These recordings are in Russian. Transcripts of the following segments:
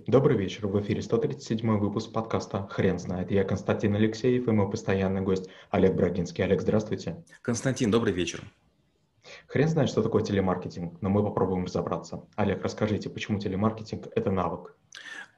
Добрый вечер. В эфире 137 выпуск подкаста «Хрен знает». Я Константин Алексеев и мой постоянный гость Олег Брагинский. Олег, здравствуйте. Константин, добрый вечер. Хрен знает, что такое телемаркетинг, но мы попробуем разобраться. Олег, расскажите, почему телемаркетинг – это навык?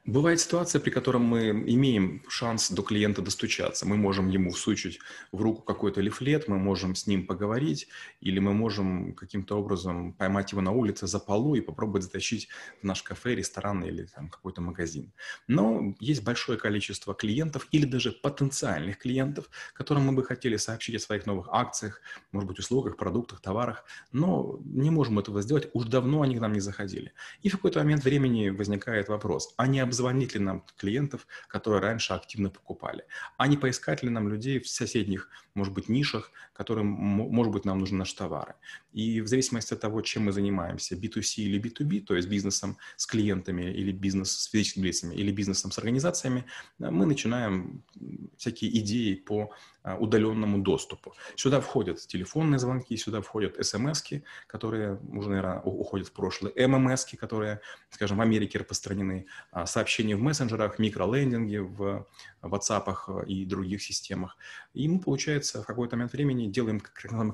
Бывает ситуация, при которой мы имеем шанс до клиента достучаться. Мы можем ему всучить в руку какой-то лифлет, мы можем с ним поговорить, или мы можем каким-то образом поймать его на улице за полу и попробовать затащить в наш кафе, ресторан или там, какой-то магазин. Но есть большое количество клиентов или даже потенциальных клиентов, которым мы бы хотели сообщить о своих новых акциях, может быть, услугах, продуктах, товарах, но не можем этого сделать, уж давно они к нам не заходили. И в какой-то момент времени возникает вопрос, а не обзвонить ли нам клиентов, которые раньше активно покупали, а не поискать ли нам людей в соседних, может быть, нишах, которым, может быть, нам нужны наши товары. И в зависимости от того, чем мы занимаемся, B2C или B2B, то есть бизнесом с клиентами или бизнес с физическими лицами или бизнесом с организациями, мы начинаем всякие идеи по удаленному доступу. Сюда входят телефонные звонки, сюда входят смс которые уже, наверное, уходят в прошлое, ммс которые, скажем, в Америке распространены, а, сообщения в мессенджерах, микролендинги в WhatsApp и других системах. И мы, получается, в какой-то момент времени делаем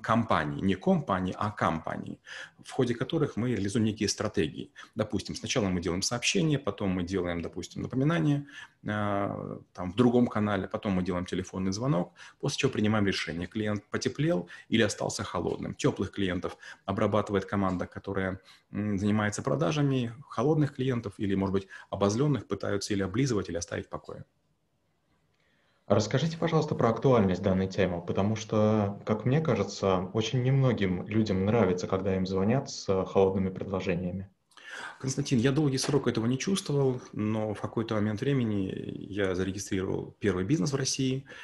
компании, не компании, а компании, в ходе которых мы реализуем некие стратегии. Допустим, сначала мы делаем сообщение, потом мы делаем, допустим, напоминание а, там, в другом канале, потом мы делаем телефонный звонок, после чего принимаем решение. Клиент потеплел или остался холодным. Теплых клиентов обрабатывает команда, которая занимается продажами, холодных клиентов или, может быть, обозленных пытаются или облизывать, или оставить в покое. Расскажите, пожалуйста, про актуальность данной темы, потому что, как мне кажется, очень немногим людям нравится, когда им звонят с холодными предложениями. Константин, я долгий срок этого не чувствовал, но в какой-то момент времени я зарегистрировал первый бизнес в России –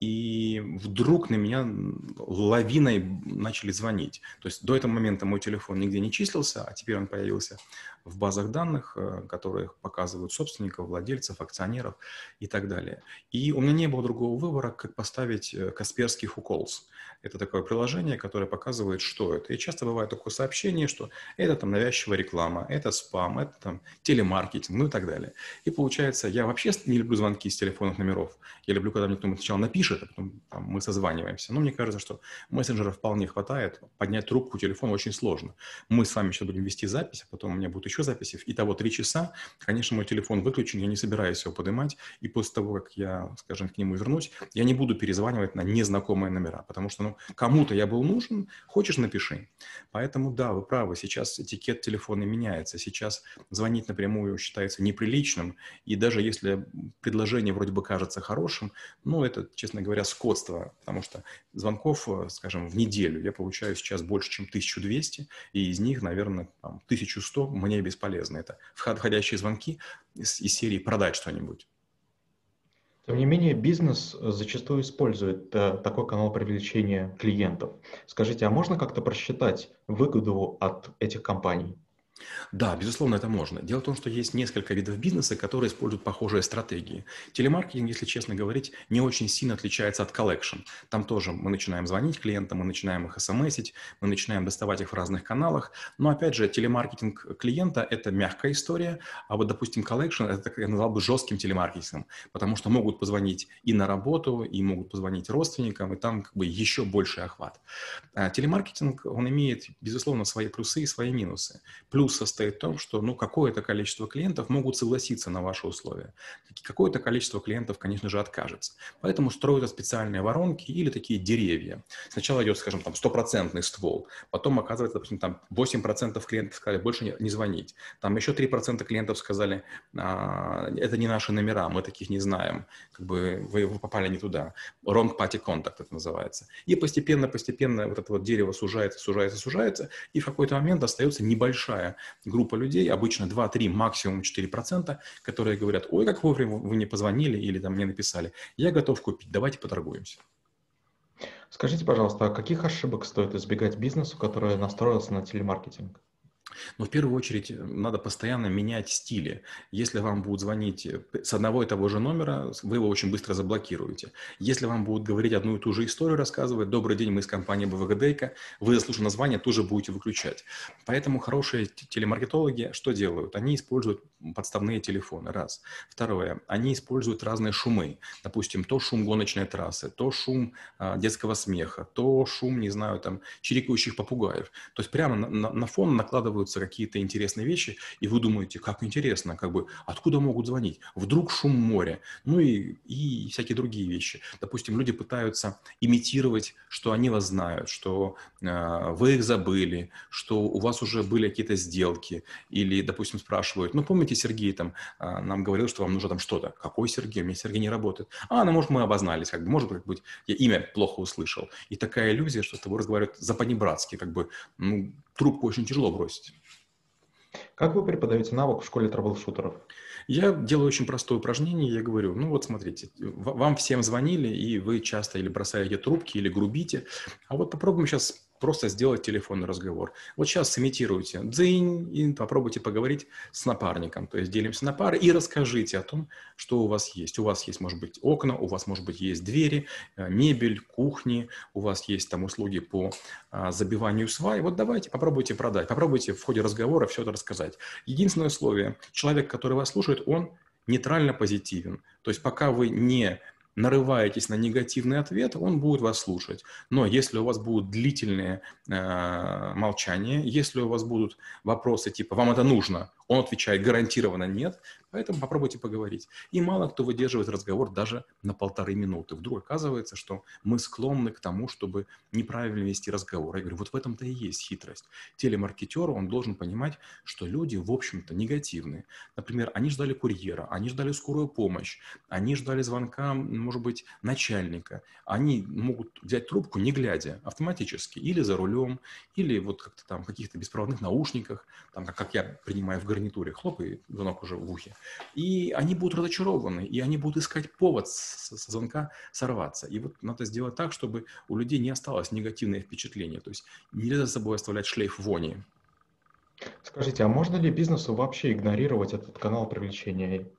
и вдруг на меня лавиной начали звонить. То есть до этого момента мой телефон нигде не числился, а теперь он появился в базах данных, э, которые показывают собственников, владельцев, акционеров и так далее. И у меня не было другого выбора, как поставить э, Касперский Hukals. Это такое приложение, которое показывает, что это. И часто бывает такое сообщение, что это там навязчивая реклама, это спам, это там телемаркетинг, ну и так далее. И получается, я вообще не люблю звонки с телефонных номеров. Я люблю, когда мне кто-нибудь сначала напишет, а потом там, мы созваниваемся. Но мне кажется, что мессенджеров вполне хватает. Поднять трубку телефона очень сложно. Мы с вами сейчас будем вести запись, а потом у меня будут еще записи. Итого три часа. Конечно, мой телефон выключен, я не собираюсь его поднимать. И после того, как я, скажем, к нему вернусь, я не буду перезванивать на незнакомые номера, потому что ну, кому-то я был нужен, хочешь, напиши. Поэтому, да, вы правы, сейчас этикет телефона меняется. Сейчас звонить напрямую считается неприличным, и даже если предложение вроде бы кажется хорошим, ну, это, честно говоря, скотство, потому что звонков, скажем, в неделю я получаю сейчас больше, чем 1200, и из них, наверное, там, 1100 мне бесполезно. Это входящие звонки из, из серии «продать что-нибудь». Тем не менее, бизнес э, зачастую использует э, такой канал привлечения клиентов. Скажите, а можно как-то просчитать выгоду от этих компаний? Да, безусловно, это можно. Дело в том, что есть несколько видов бизнеса, которые используют похожие стратегии. Телемаркетинг, если честно говорить, не очень сильно отличается от collection. Там тоже мы начинаем звонить клиентам, мы начинаем их смсить, мы начинаем доставать их в разных каналах. Но, опять же, телемаркетинг клиента – это мягкая история, а вот, допустим, коллекшн – это, я назвал бы, жестким телемаркетингом, потому что могут позвонить и на работу, и могут позвонить родственникам, и там как бы еще больший охват. А телемаркетинг, он имеет, безусловно, свои плюсы и свои минусы. Плюс плюс состоит в том, что ну, какое-то количество клиентов могут согласиться на ваши условия. Какое-то количество клиентов, конечно же, откажется. Поэтому строятся специальные воронки или такие деревья. Сначала идет, скажем, там стопроцентный ствол, потом оказывается, допустим, там 8% клиентов сказали больше не, не звонить. Там еще 3% клиентов сказали, а, это не наши номера, мы таких не знаем, как бы вы, вы попали не туда. Wrong party contact это называется. И постепенно-постепенно вот это вот дерево сужается, сужается, сужается, и в какой-то момент остается небольшая группа людей, обычно 2-3, максимум 4%, которые говорят, ой, как вовремя вы мне позвонили или там мне написали, я готов купить, давайте поторгуемся. Скажите, пожалуйста, а каких ошибок стоит избегать бизнесу, который настроился на телемаркетинг? Но в первую очередь э, надо постоянно менять стили. Если вам будут звонить э, с одного и того же номера, вы его очень быстро заблокируете. Если вам будут говорить одну и ту же историю, рассказывать «Добрый день, мы из компании БВГДейка», вы, заслушав название, тоже будете выключать. Поэтому хорошие телемаркетологи что делают? Они используют подставные телефоны, раз. Второе, они используют разные шумы. Допустим, то шум гоночной трассы, то шум а, детского смеха, то шум, не знаю, там, чирикающих попугаев. То есть прямо на, на, на фон накладываются какие-то интересные вещи, и вы думаете, как интересно, как бы, откуда могут звонить? Вдруг шум моря? Ну и, и всякие другие вещи. Допустим, люди пытаются имитировать, что они вас знают, что э, вы их забыли, что у вас уже были какие-то сделки, или, допустим, спрашивают, ну, помните, Сергей там э, нам говорил, что вам нужно там что-то. Какой Сергей? У меня Сергей не работает. А, ну, может, мы обознались, как бы, может быть, я имя плохо услышал. И такая иллюзия, что с тобой разговаривают западнебратски, как бы, ну, трубку очень тяжело бросить. Как вы преподаете навык в школе трэблшутеров? Я делаю очень простое упражнение, я говорю, ну вот смотрите, вам всем звонили, и вы часто или бросаете трубки, или грубите, а вот попробуем сейчас просто сделать телефонный разговор. Вот сейчас сымитируйте дзынь и попробуйте поговорить с напарником. То есть делимся на пары и расскажите о том, что у вас есть. У вас есть, может быть, окна, у вас, может быть, есть двери, э, мебель, кухни, у вас есть там услуги по а, забиванию свай. Вот давайте попробуйте продать, попробуйте в ходе разговора все это рассказать. Единственное условие, человек, который вас слушает, он нейтрально позитивен. То есть пока вы не нарываетесь на негативный ответ, он будет вас слушать. Но если у вас будут длительные э, молчания, если у вас будут вопросы типа «вам это нужно?», он отвечает гарантированно нет, поэтому попробуйте поговорить. И мало кто выдерживает разговор даже на полторы минуты. Вдруг оказывается, что мы склонны к тому, чтобы неправильно вести разговор. Я говорю, вот в этом-то и есть хитрость. Телемаркетер, он должен понимать, что люди, в общем-то, негативные. Например, они ждали курьера, они ждали скорую помощь, они ждали звонка, может быть, начальника. Они могут взять трубку, не глядя, автоматически, или за рулем, или вот как-то там в каких-то беспроводных наушниках, там, как я принимаю в гарнитуре, хлоп, и звонок уже в ухе. И они будут разочарованы, и они будут искать повод с, с звонка сорваться. И вот надо сделать так, чтобы у людей не осталось негативное впечатление. То есть нельзя за собой оставлять шлейф вони. Скажите, а можно ли бизнесу вообще игнорировать этот канал привлечения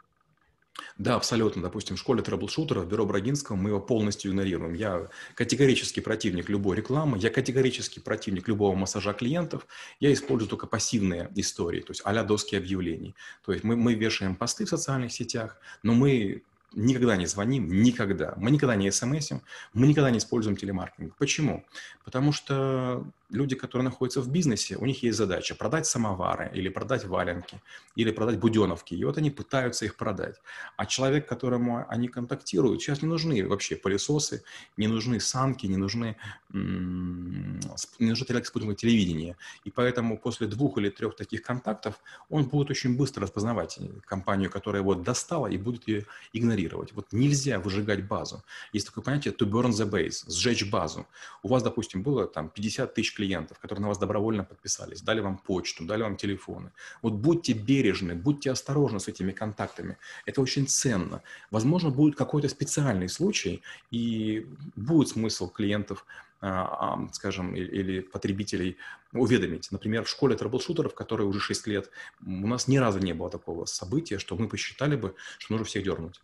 да, абсолютно. Допустим, в школе troubleshooter а, в бюро Брагинского мы его полностью игнорируем. Я категорически противник любой рекламы, я категорически противник любого массажа клиентов. Я использую только пассивные истории, то есть а доски объявлений. То есть мы, мы вешаем посты в социальных сетях, но мы никогда не звоним, никогда. Мы никогда не смсим, мы никогда не используем телемаркетинг. Почему? Потому что люди, которые находятся в бизнесе, у них есть задача продать самовары или продать валенки, или продать буденовки. И вот они пытаются их продать. А человек, которому они контактируют, сейчас не нужны вообще пылесосы, не нужны санки, не нужны, не нужны спутниковое телевидение. И поэтому после двух или трех таких контактов он будет очень быстро распознавать компанию, которая его достала, и будет ее игнорировать. Вот нельзя выжигать базу. Есть такое понятие to burn the base, сжечь базу. У вас, допустим, было там 50 тысяч клиентов, которые на вас добровольно подписались, дали вам почту, дали вам телефоны. Вот будьте бережны, будьте осторожны с этими контактами. Это очень ценно. Возможно, будет какой-то специальный случай, и будет смысл клиентов а, а, скажем, или потребителей уведомить. Например, в школе трэблшутеров, которой уже 6 лет, у нас ни разу не было такого события, что мы посчитали бы, что нужно всех дернуть.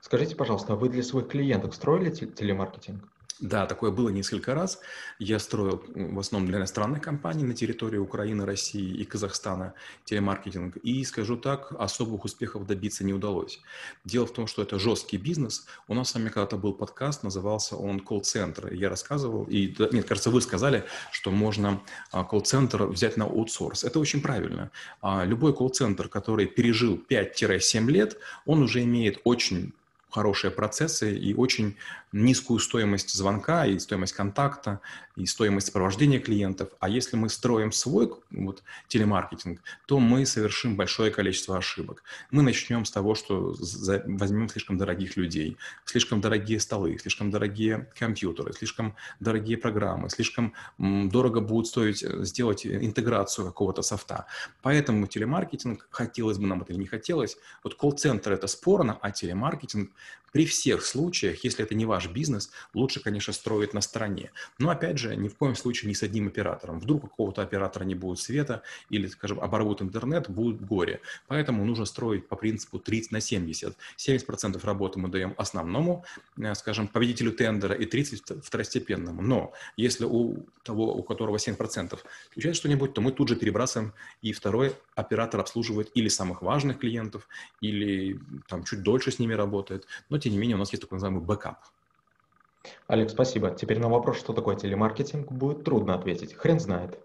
Скажите, пожалуйста, а вы для своих клиентов строили телемаркетинг? Да, такое было несколько раз. Я строил в основном для иностранных компаний на территории Украины, России и Казахстана телемаркетинг. И, скажу так, особых успехов добиться не удалось. Дело в том, что это жесткий бизнес. У нас с вами когда-то был подкаст, назывался он колл-центр. Я рассказывал, и, нет, кажется, вы сказали, что можно а, колл-центр взять на аутсорс. Это очень правильно. А, любой колл-центр, который пережил 5-7 лет, он уже имеет очень хорошие процессы и очень низкую стоимость звонка и стоимость контакта и стоимость сопровождения клиентов. А если мы строим свой вот, телемаркетинг, то мы совершим большое количество ошибок. Мы начнем с того, что возьмем слишком дорогих людей, слишком дорогие столы, слишком дорогие компьютеры, слишком дорогие программы, слишком дорого будет стоить э, сделать интеграцию какого-то софта. Поэтому телемаркетинг, хотелось бы нам это или не хотелось, вот колл-центр это спорно, а телемаркетинг при всех случаях, если это не ваш ваш бизнес, лучше, конечно, строить на стороне. Но, опять же, ни в коем случае не с одним оператором. Вдруг какого-то оператора не будет света или, скажем, оборвут интернет, будет горе. Поэтому нужно строить по принципу 30 на 70. 70% работы мы даем основному, э, скажем, победителю тендера и 30% второстепенному. Но если у того, у которого 7% случается что-нибудь, то мы тут же перебрасываем, и второй оператор обслуживает или самых важных клиентов, или там чуть дольше с ними работает. Но, тем не менее, у нас есть так называемый бэкап. Олег, спасибо. Теперь на вопрос, что такое телемаркетинг, будет трудно ответить. Хрен знает.